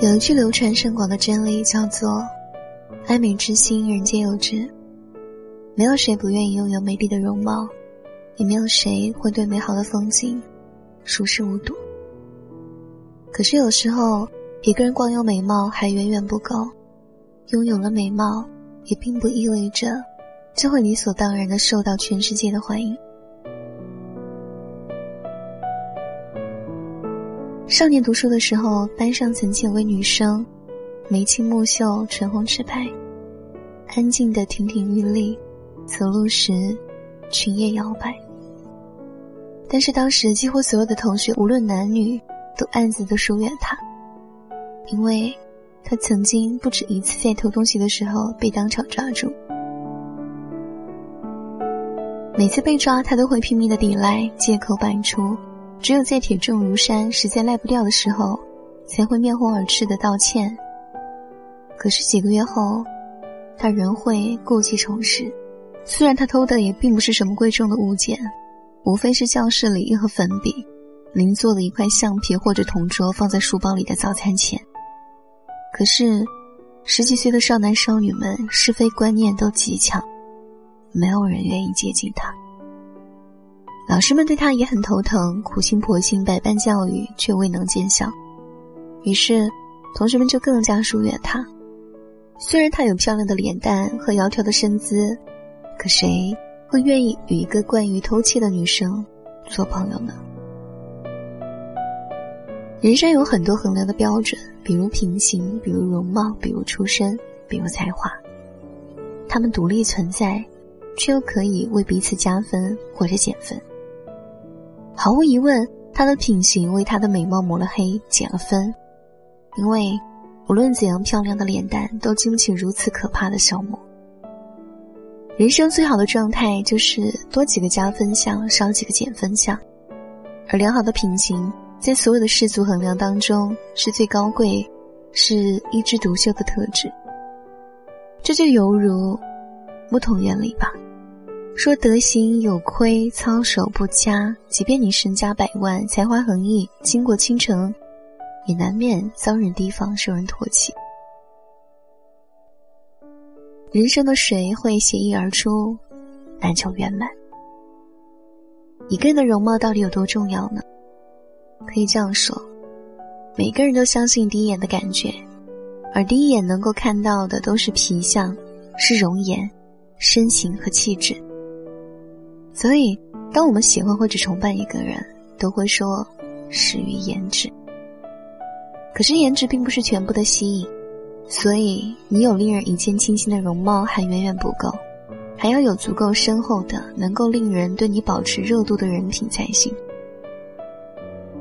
有一句流传甚广的真理，叫做“爱美之心，人皆有之”。没有谁不愿意拥有美丽的容貌，也没有谁会对美好的风景熟视无睹。可是有时候，一个人光有美貌还远远不够，拥有了美貌，也并不意味着就会理所当然的受到全世界的欢迎。少年读书的时候，班上曾经有位女生，眉清目秀，唇红齿白，安静的亭亭玉立，走路时裙叶摇摆。但是当时几乎所有的同学，无论男女，都暗自的疏远她，因为她曾经不止一次在偷东西的时候被当场抓住。每次被抓，她都会拼命的抵赖，借口摆出。只有在铁证如山、实在赖不掉的时候，才会面红耳赤的道歉。可是几个月后，他仍会故技重施。虽然他偷的也并不是什么贵重的物件，无非是教室里一盒粉笔、邻座的一块橡皮或者同桌放在书包里的早餐钱。可是，十几岁的少男少女们是非观念都极强，没有人愿意接近他。老师们对他也很头疼，苦心婆心百般教育，却未能见效。于是，同学们就更加疏远他。虽然他有漂亮的脸蛋和窈窕的身姿，可谁会愿意与一个惯于偷窃的女生做朋友呢？人生有很多衡量的标准，比如品行，比如容貌，比如出身，比如才华。他们独立存在，却又可以为彼此加分或者减分。毫无疑问，她的品行为她的美貌抹了黑，减了分。因为无论怎样漂亮的脸蛋，都经不起如此可怕的消磨。人生最好的状态就是多几个加分项，少几个减分项。而良好的品行，在所有的世俗衡量当中是最高贵，是一枝独秀的特质。这就犹如木桶原理吧。说德行有亏，操守不佳，即便你身家百万，才华横溢，倾国倾城，也难免遭人提防，受人唾弃。人生的水会斜溢而出，难求圆满。一个人的容貌到底有多重要呢？可以这样说，每个人都相信第一眼的感觉，而第一眼能够看到的都是皮相，是容颜、身形和气质。所以，当我们喜欢或者崇拜一个人，都会说始于颜值。可是，颜值并不是全部的吸引，所以你有令人一见倾心的容貌还远远不够，还要有足够深厚的、能够令人对你保持热度的人品才行。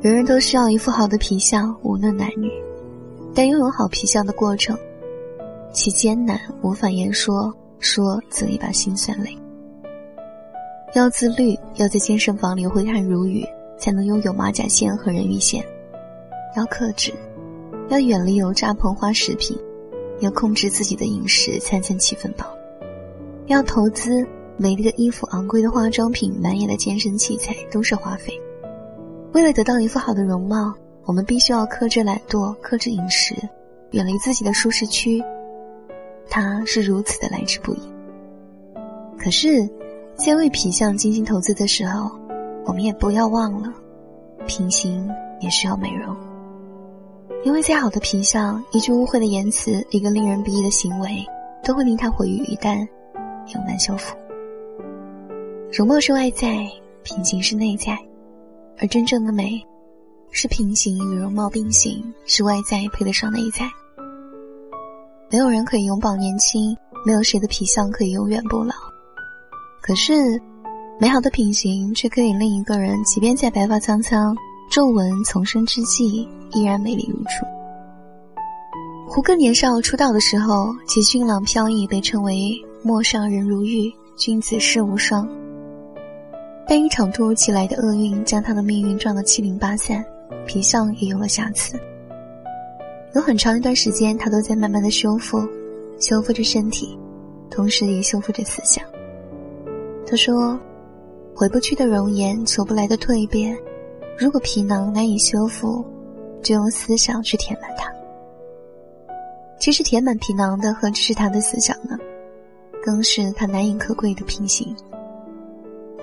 人人都需要一副好的皮相，无论男女，但拥有好皮相的过程，其艰难无法言说，说则一把辛酸泪。要自律，要在健身房里挥汗如雨，才能拥有马甲线和人鱼线；要克制，要远离油炸膨化食品；要控制自己的饮食，餐餐七分饱；要投资美丽的衣服、昂贵的化妆品、满眼的健身器材，都是花费。为了得到一副好的容貌，我们必须要克制懒惰，克制饮食，远离自己的舒适区。它是如此的来之不易。可是。在为皮相精心投资的时候，我们也不要忘了，品行也需要美容。因为再好的皮相，一句污秽的言辞，一个令人鄙夷的行为，都会令他毁于一旦，永难修复。容貌是外在，品行是内在，而真正的美，是品行与容貌并行，是外在配得上内在。没有人可以永葆年轻，没有谁的皮相可以永远不老。可是，美好的品行却可以令一个人，即便在白发苍苍、皱纹丛生之际，依然美丽如初。胡歌年少出道的时候，其俊朗飘逸，被称为“陌上人如玉，君子世无双”。但一场突如其来的厄运，将他的命运撞得七零八散，皮相也有了瑕疵。有很长一段时间，他都在慢慢的修复，修复着身体，同时也修复着思想。他说：“回不去的容颜，求不来的蜕变，如果皮囊难以修复，就用思想去填满它。”其实填满皮囊的何止是他的思想呢，更是他难以可贵的品行。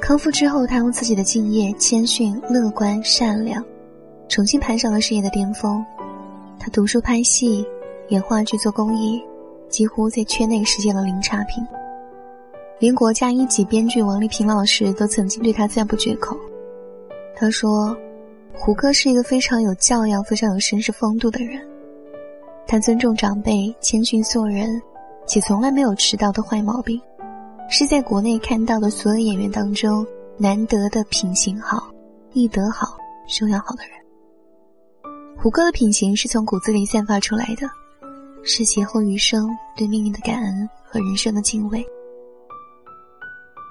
康复之后，他用自己的敬业、谦逊、乐观、善良，重新攀上了事业的巅峰。他读书、拍戏、演话剧、做公益，几乎在圈内实现了零差评。连国家一级编剧王丽萍老师都曾经对他赞不绝口。他说：“胡歌是一个非常有教养、非常有绅士风度的人。”他尊重长辈，谦逊做人，且从来没有迟到的坏毛病，是在国内看到的所有演员当中难得的品行好、艺德好、修养好的人。胡歌的品行是从骨子里散发出来的，是劫后余生对命运的感恩和人生的敬畏。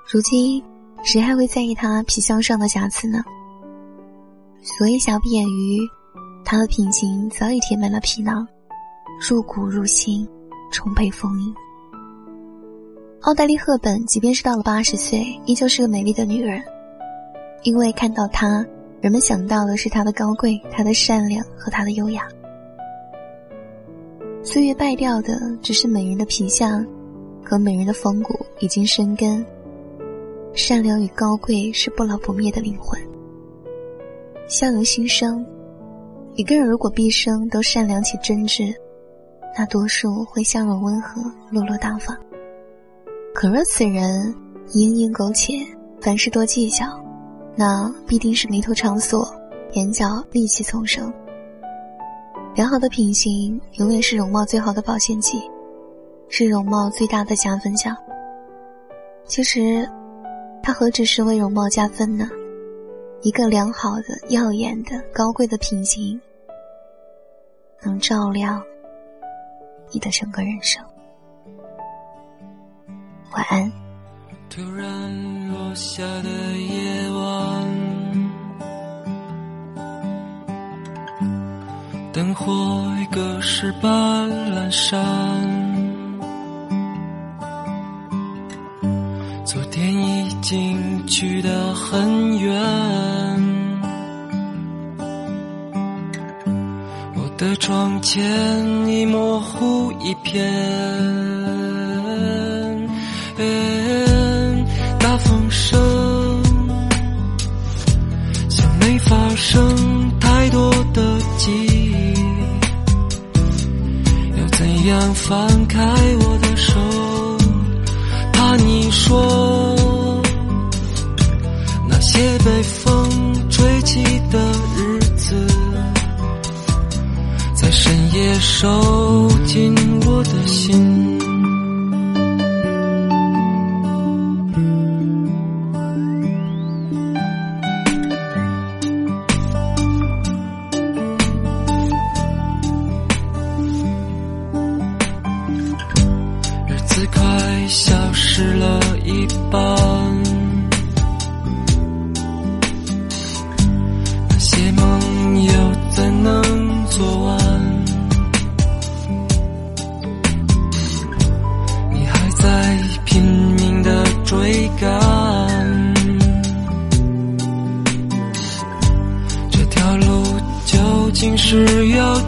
如今，谁还会在意他皮相上的瑕疵呢？所以，瑕不掩瑜，他的品行早已填满了皮囊。入骨入心，充沛丰盈。奥黛丽·赫本即便是到了八十岁，依旧是个美丽的女人，因为看到她，人们想到的是她的高贵、她的善良和她的优雅。岁月败掉的只是美人的皮相，和美人的风骨已经生根。善良与高贵是不老不灭的灵魂。相由心生，一个人如果毕生都善良且真挚。大多数会笑容温和、落落大方。可若此人蝇营苟且，凡事多计较，那必定是眉头长锁，眼角戾气丛生。良好的品行永远是容貌最好的保鲜剂，是容貌最大的加分项。其实，他何止是为容貌加分呢？一个良好的、耀眼的、高贵的品行，能照亮。你的整个人生。晚安。突然落下的夜晚，灯火已隔世般阑珊，去得很远。我的窗前已模糊一片，大风声像没发生太多的记忆，要怎样放开我手。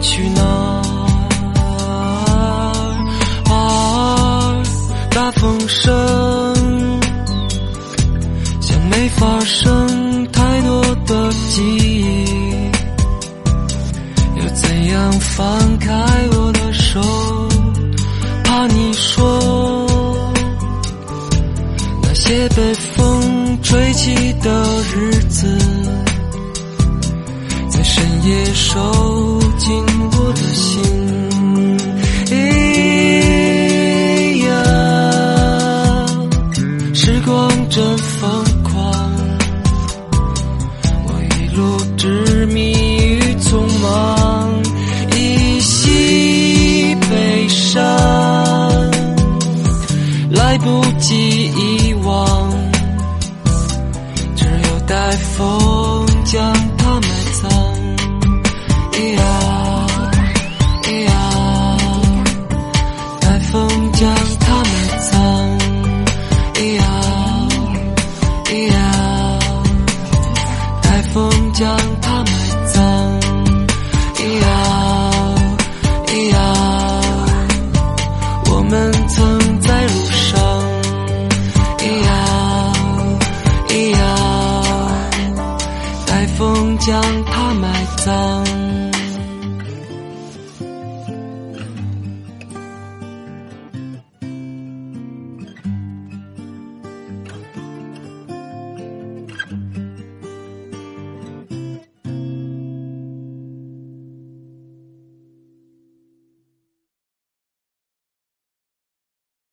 去哪？儿？大风声像没发生太多的记忆，要怎样放开我的手？怕你说那些被风吹起的日子。在深夜守不及以往只有带风将它埋葬。一样一样带风将它埋葬。一样一样带风将